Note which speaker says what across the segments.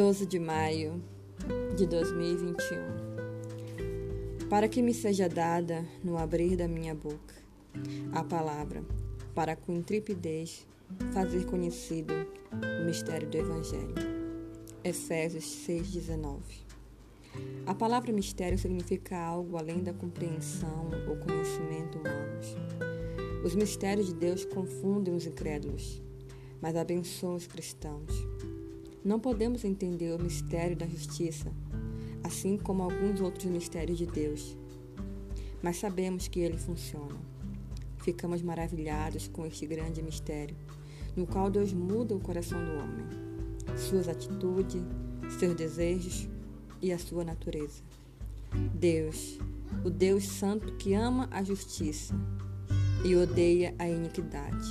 Speaker 1: 12 de maio de 2021. Para que me seja dada, no abrir da minha boca, a palavra, para com intrepidez fazer conhecido o mistério do Evangelho. Efésios 6,19. A palavra mistério significa algo além da compreensão ou conhecimento humanos. Os mistérios de Deus confundem os incrédulos, mas abençoam os cristãos. Não podemos entender o mistério da justiça, assim como alguns outros mistérios de Deus, mas sabemos que ele funciona. Ficamos maravilhados com este grande mistério, no qual Deus muda o coração do homem, suas atitudes, seus desejos e a sua natureza. Deus, o Deus Santo que ama a justiça e odeia a iniquidade,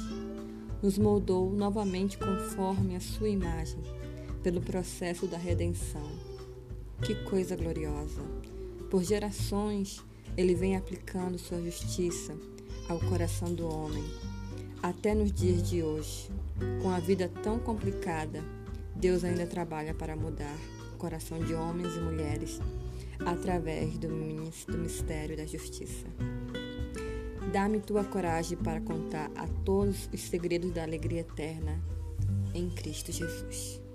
Speaker 1: nos moldou novamente conforme a sua imagem pelo processo da redenção. Que coisa gloriosa! Por gerações, ele vem aplicando sua justiça ao coração do homem. Até nos dias de hoje, com a vida tão complicada, Deus ainda trabalha para mudar o coração de homens e mulheres através do mistério da justiça. Dá-me tua coragem para contar a todos os segredos da alegria eterna em Cristo Jesus.